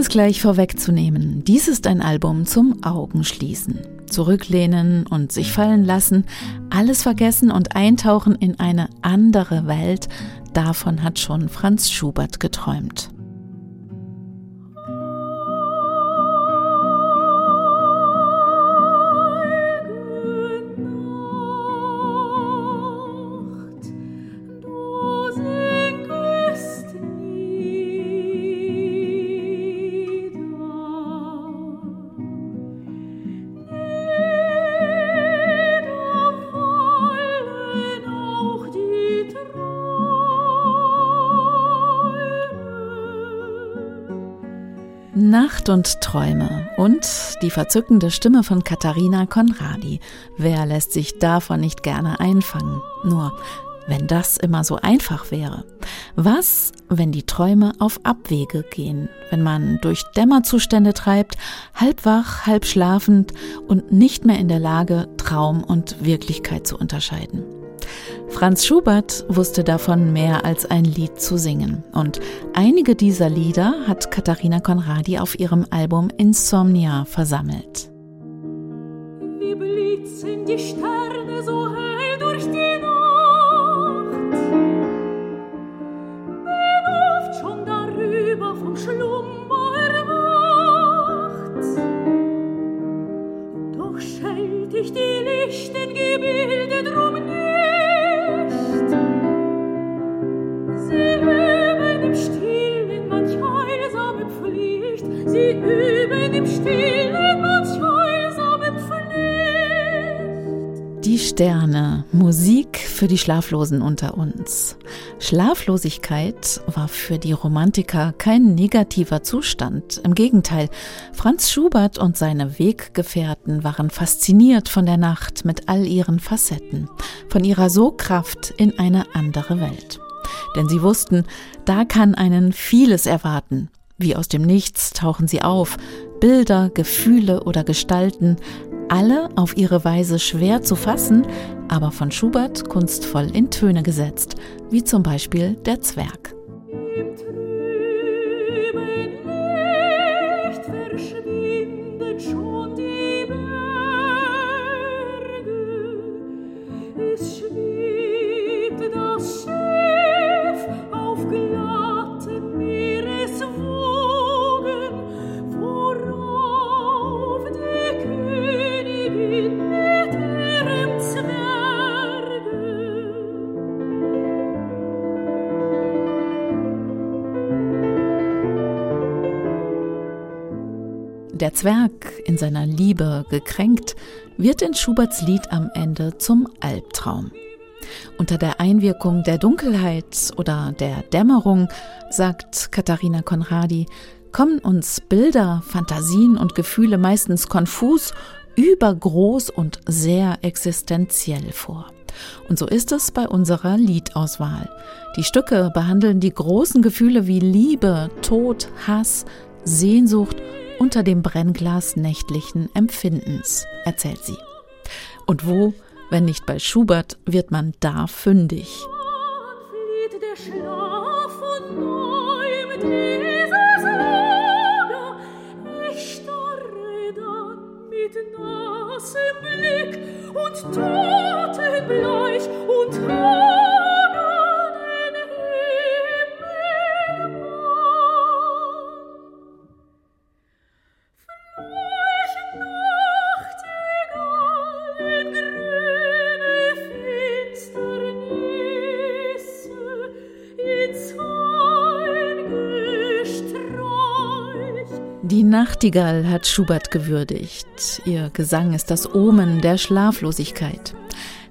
es gleich vorwegzunehmen, dies ist ein Album zum Augenschließen. Zurücklehnen und sich fallen lassen, alles vergessen und eintauchen in eine andere Welt, davon hat schon Franz Schubert geträumt. Nacht und Träume und die verzückende Stimme von Katharina Conradi. Wer lässt sich davon nicht gerne einfangen? Nur, wenn das immer so einfach wäre. Was, wenn die Träume auf Abwege gehen, wenn man durch Dämmerzustände treibt, halb wach, halb schlafend und nicht mehr in der Lage, Traum und Wirklichkeit zu unterscheiden? Franz Schubert wusste davon mehr als ein Lied zu singen. Und einige dieser Lieder hat Katharina Conradi auf ihrem Album Insomnia versammelt. Wie blitzen die Sterne so hell durch die Nacht. Bin oft schon darüber vom Schlummer Die Sterne, Musik für die Schlaflosen unter uns. Schlaflosigkeit war für die Romantiker kein negativer Zustand. Im Gegenteil, Franz Schubert und seine Weggefährten waren fasziniert von der Nacht mit all ihren Facetten, von ihrer Sogkraft in eine andere Welt. Denn sie wussten, da kann einen vieles erwarten. Wie aus dem Nichts tauchen sie auf, Bilder, Gefühle oder Gestalten, alle auf ihre Weise schwer zu fassen, aber von Schubert kunstvoll in Töne gesetzt, wie zum Beispiel der Zwerg. Der Zwerg, in seiner Liebe gekränkt, wird in Schuberts Lied am Ende zum Albtraum. Unter der Einwirkung der Dunkelheit oder der Dämmerung, sagt Katharina Conradi, kommen uns Bilder, Fantasien und Gefühle meistens konfus, übergroß und sehr existenziell vor. Und so ist es bei unserer Liedauswahl. Die Stücke behandeln die großen Gefühle wie Liebe, Tod, Hass, Sehnsucht unter dem Brennglas nächtlichen Empfindens, erzählt sie. Und wo, wenn nicht bei Schubert, wird man da fündig? Blick und totenbleich und Die Nachtigall hat Schubert gewürdigt. Ihr Gesang ist das Omen der Schlaflosigkeit.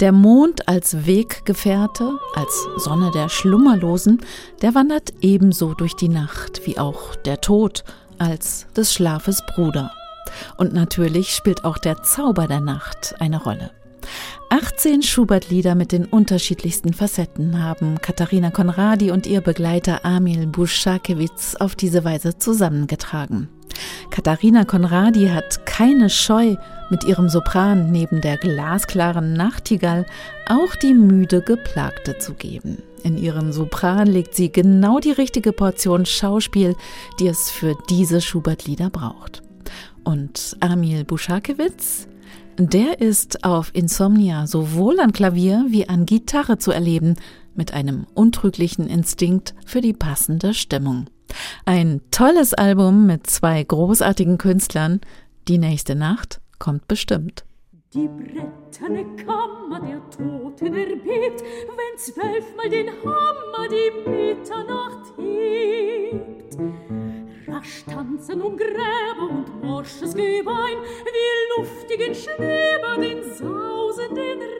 Der Mond als Weggefährte, als Sonne der Schlummerlosen, der wandert ebenso durch die Nacht wie auch der Tod als des Schlafes Bruder. Und natürlich spielt auch der Zauber der Nacht eine Rolle. 18 Schubert-Lieder mit den unterschiedlichsten Facetten haben Katharina Konradi und ihr Begleiter Amil Buschakewitz auf diese Weise zusammengetragen. Katharina Conradi hat keine Scheu, mit ihrem Sopran neben der glasklaren Nachtigall auch die müde Geplagte zu geben. In ihren Sopran legt sie genau die richtige Portion Schauspiel, die es für diese Schubert-Lieder braucht. Und Amil Buschakewitz? Der ist auf Insomnia sowohl an Klavier wie an Gitarre zu erleben, mit einem untrüglichen Instinkt für die passende Stimmung. Ein tolles Album mit zwei großartigen Künstlern. Die nächste Nacht kommt bestimmt. Die bretterne Kammer der Toten erbebt, wenn zwölfmal den Hammer die Mitternacht hebt. Rasch tanzen um Gräber und morsches Gebein, wie luftigen Schneber den sausenden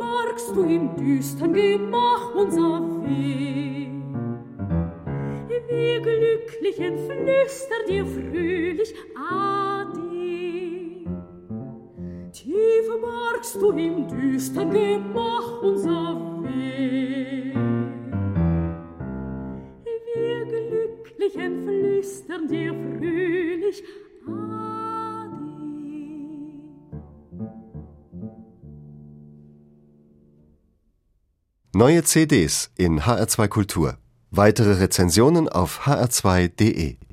bargst du im düstern Gemach unser Weg, wie Glücklichen flüstert dir fröhlich Ade. Tief bargst du im düstern Gemach unser Weg. Wir Glücklichen flüstern dir fröhlich Ade. Neue CDs in HR2 Kultur. Weitere Rezensionen auf hr2.de